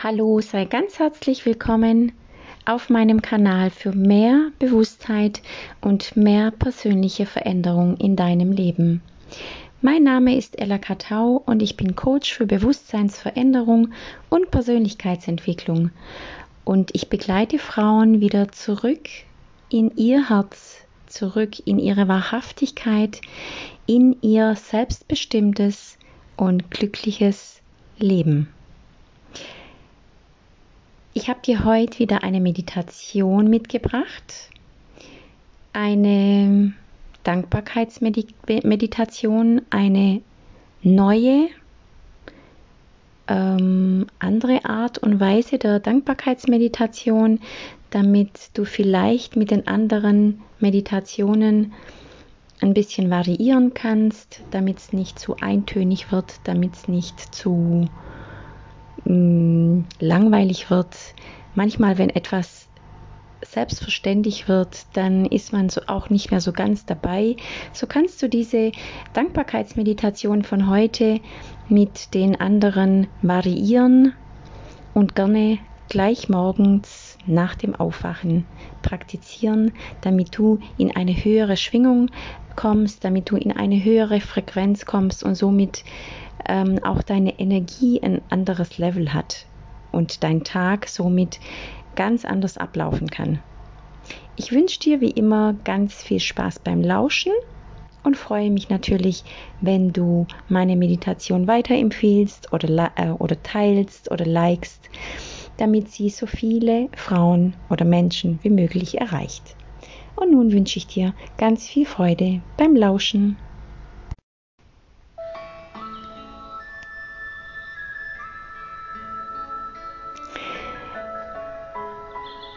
Hallo, sei ganz herzlich willkommen auf meinem Kanal für mehr Bewusstheit und mehr persönliche Veränderung in deinem Leben. Mein Name ist Ella Katau und ich bin Coach für Bewusstseinsveränderung und Persönlichkeitsentwicklung. Und ich begleite Frauen wieder zurück in ihr Herz, zurück in ihre Wahrhaftigkeit, in ihr selbstbestimmtes und glückliches Leben. Ich habe dir heute wieder eine Meditation mitgebracht. Eine Dankbarkeitsmeditation, eine neue, ähm, andere Art und Weise der Dankbarkeitsmeditation, damit du vielleicht mit den anderen Meditationen ein bisschen variieren kannst, damit es nicht zu eintönig wird, damit es nicht zu mm, langweilig wird. Manchmal, wenn etwas selbstverständlich wird, dann ist man so auch nicht mehr so ganz dabei. So kannst du diese Dankbarkeitsmeditation von heute mit den anderen variieren und gerne gleich morgens nach dem Aufwachen praktizieren, damit du in eine höhere Schwingung kommst, damit du in eine höhere Frequenz kommst und somit ähm, auch deine Energie ein anderes Level hat und dein Tag somit ganz anders ablaufen kann. Ich wünsche dir wie immer ganz viel Spaß beim Lauschen und freue mich natürlich, wenn du meine Meditation weiterempfiehlst oder, äh, oder teilst oder likest, damit sie so viele Frauen oder Menschen wie möglich erreicht. Und nun wünsche ich dir ganz viel Freude beim Lauschen.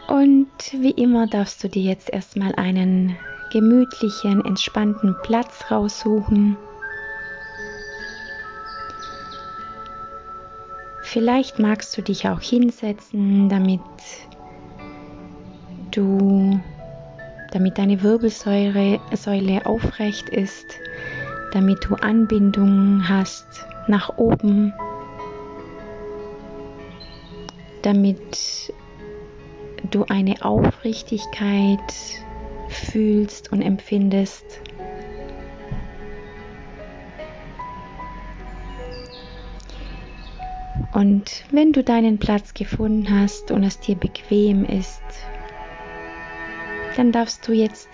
Und wie immer darfst du dir jetzt erstmal einen gemütlichen, entspannten Platz raussuchen. Vielleicht magst du dich auch hinsetzen, damit du, damit deine Wirbelsäule Säule aufrecht ist, damit du Anbindung hast nach oben, damit du eine Aufrichtigkeit fühlst und empfindest. Und wenn du deinen Platz gefunden hast und es dir bequem ist, dann darfst du jetzt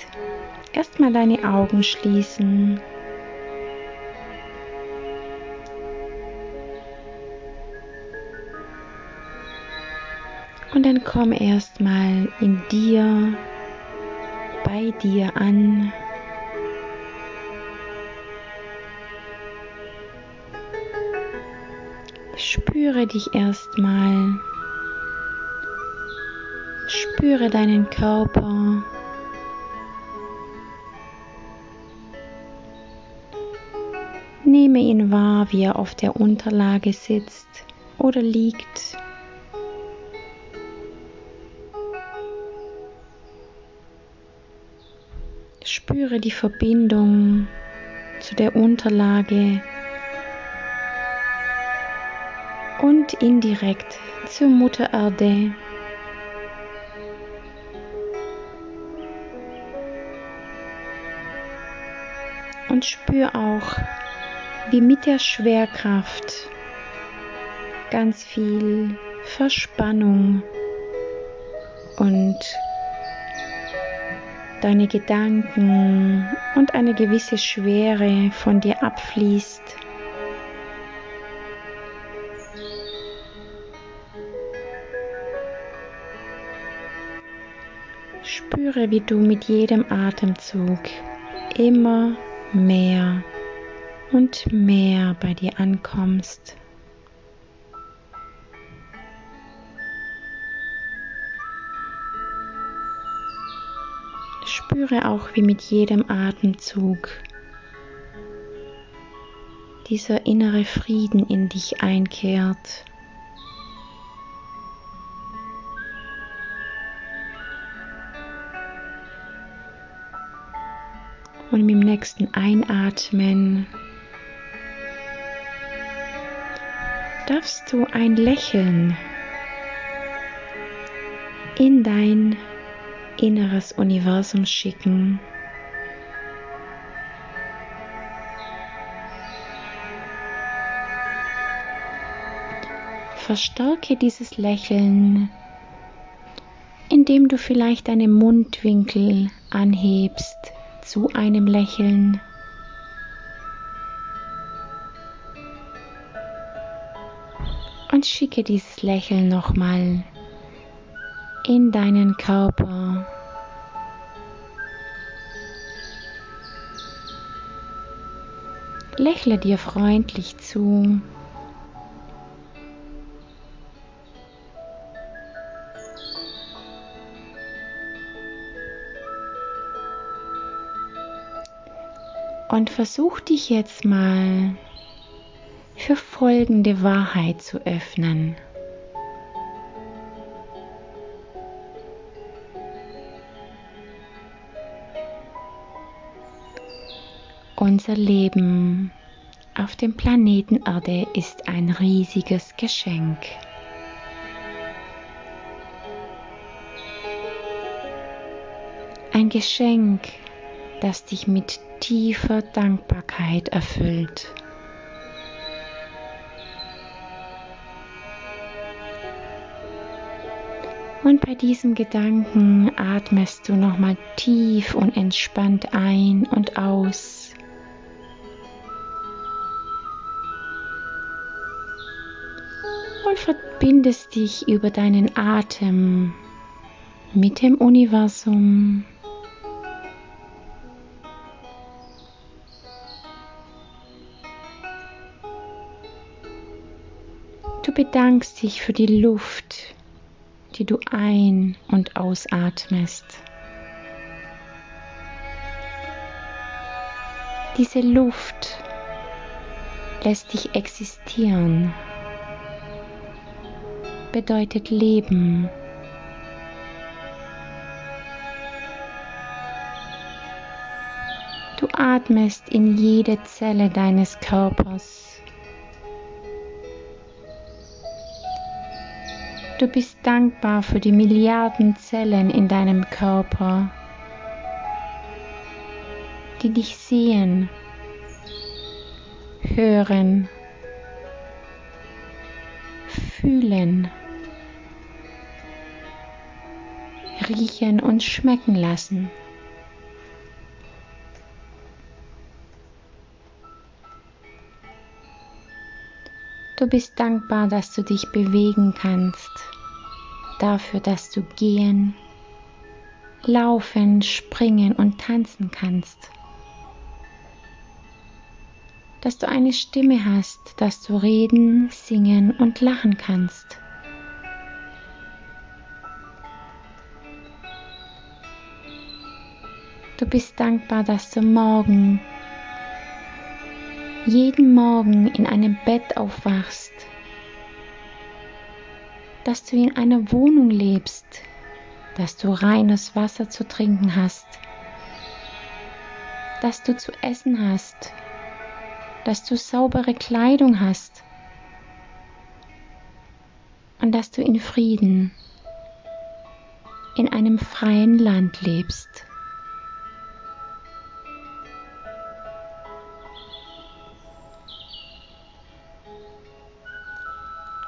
erstmal deine Augen schließen Und dann komm erstmal in dir, bei dir an. Spüre dich erstmal. Spüre deinen Körper. Nehme ihn wahr, wie er auf der Unterlage sitzt oder liegt. Spüre die Verbindung zu der Unterlage und indirekt zur Mutter Erde. Und spür auch, wie mit der Schwerkraft ganz viel Verspannung und deine Gedanken und eine gewisse Schwere von dir abfließt. Spüre, wie du mit jedem Atemzug immer mehr und mehr bei dir ankommst. Spüre auch, wie mit jedem Atemzug dieser innere Frieden in dich einkehrt. Und mit dem nächsten Einatmen darfst du ein Lächeln in dein inneres Universum schicken. Verstärke dieses Lächeln, indem du vielleicht deine Mundwinkel anhebst zu einem Lächeln. Und schicke dieses Lächeln nochmal in deinen Körper. Lächle dir freundlich zu. Und versuch dich jetzt mal für folgende Wahrheit zu öffnen. Unser Leben auf dem Planeten Erde ist ein riesiges Geschenk. Ein Geschenk, das dich mit tiefer Dankbarkeit erfüllt. Und bei diesem Gedanken atmest du nochmal tief und entspannt ein und aus. Und verbindest dich über deinen Atem mit dem Universum. Du bedankst dich für die Luft, die du ein- und ausatmest. Diese Luft lässt dich existieren, bedeutet Leben. Du atmest in jede Zelle deines Körpers Du bist dankbar für die Milliarden Zellen in deinem Körper, die dich sehen, hören, fühlen, riechen und schmecken lassen. Du bist dankbar, dass du dich bewegen kannst, dafür, dass du gehen, laufen, springen und tanzen kannst, dass du eine Stimme hast, dass du reden, singen und lachen kannst. Du bist dankbar, dass du morgen jeden Morgen in einem Bett aufwachst, dass du in einer Wohnung lebst, dass du reines Wasser zu trinken hast, dass du zu essen hast, dass du saubere Kleidung hast und dass du in Frieden in einem freien Land lebst.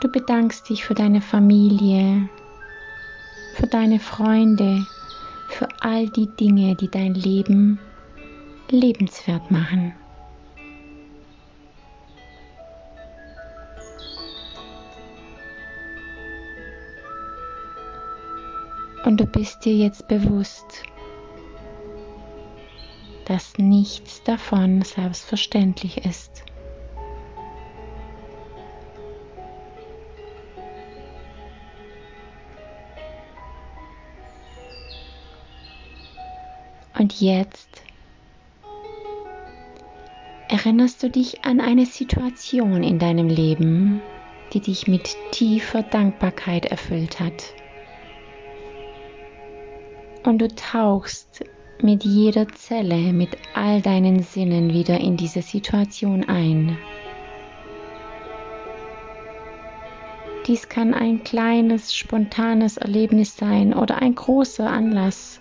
Du bedankst dich für deine Familie, für deine Freunde, für all die Dinge, die dein Leben lebenswert machen. Und du bist dir jetzt bewusst, dass nichts davon selbstverständlich ist. Und jetzt erinnerst du dich an eine Situation in deinem Leben, die dich mit tiefer Dankbarkeit erfüllt hat. Und du tauchst mit jeder Zelle, mit all deinen Sinnen wieder in diese Situation ein. Dies kann ein kleines, spontanes Erlebnis sein oder ein großer Anlass.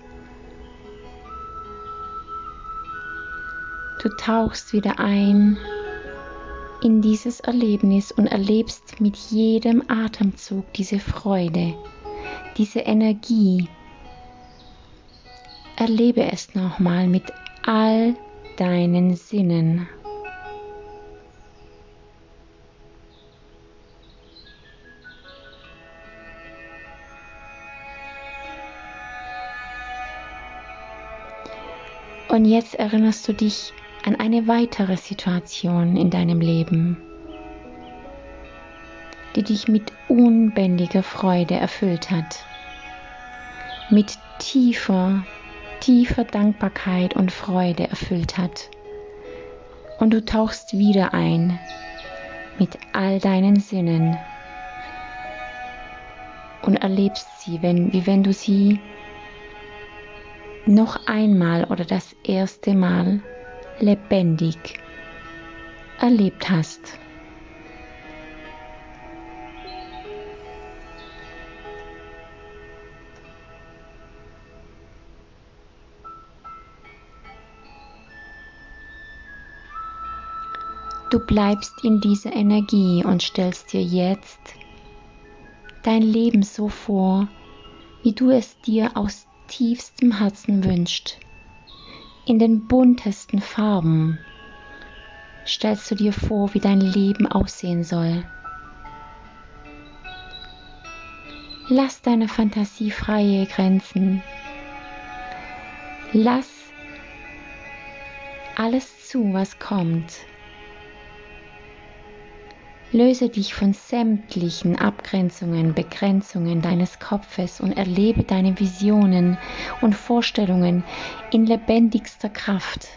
Du tauchst wieder ein in dieses Erlebnis und erlebst mit jedem Atemzug diese Freude, diese Energie. Erlebe es nochmal mit all deinen Sinnen. Und jetzt erinnerst du dich an eine weitere Situation in deinem Leben, die dich mit unbändiger Freude erfüllt hat, mit tiefer, tiefer Dankbarkeit und Freude erfüllt hat. Und du tauchst wieder ein mit all deinen Sinnen und erlebst sie, wenn, wie wenn du sie noch einmal oder das erste Mal lebendig erlebt hast. Du bleibst in dieser Energie und stellst dir jetzt dein Leben so vor, wie du es dir aus tiefstem Herzen wünscht. In den buntesten Farben stellst du dir vor, wie dein Leben aussehen soll. Lass deine Fantasie freie Grenzen. Lass alles zu, was kommt. Löse dich von sämtlichen Abgrenzungen, Begrenzungen deines Kopfes und erlebe deine Visionen und Vorstellungen in lebendigster Kraft.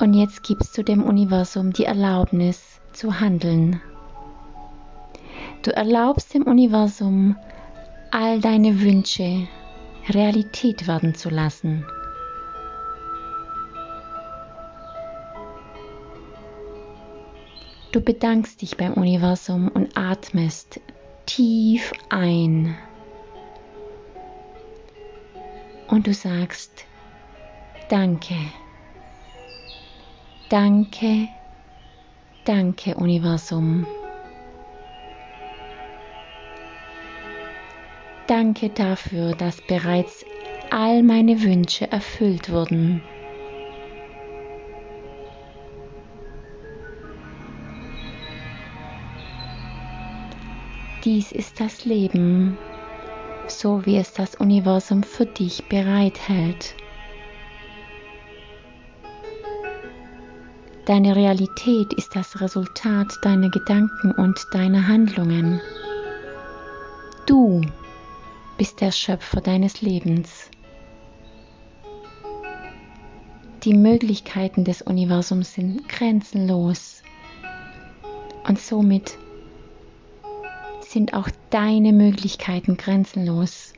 Und jetzt gibst du dem Universum die Erlaubnis zu handeln. Du erlaubst dem Universum, all deine Wünsche Realität werden zu lassen. Du bedankst dich beim Universum und atmest tief ein. Und du sagst, danke. Danke, danke Universum. Danke dafür, dass bereits all meine Wünsche erfüllt wurden. Dies ist das Leben, so wie es das Universum für dich bereithält. Deine Realität ist das Resultat deiner Gedanken und deiner Handlungen. Du bist der Schöpfer deines Lebens. Die Möglichkeiten des Universums sind grenzenlos und somit sind auch deine Möglichkeiten grenzenlos.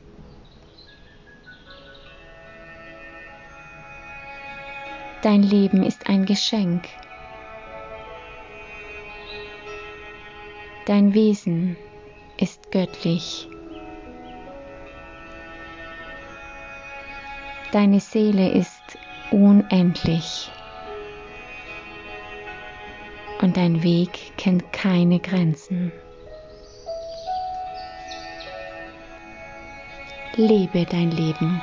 Dein Leben ist ein Geschenk. Dein Wesen ist göttlich. Deine Seele ist unendlich. Und dein Weg kennt keine Grenzen. Lebe dein Leben.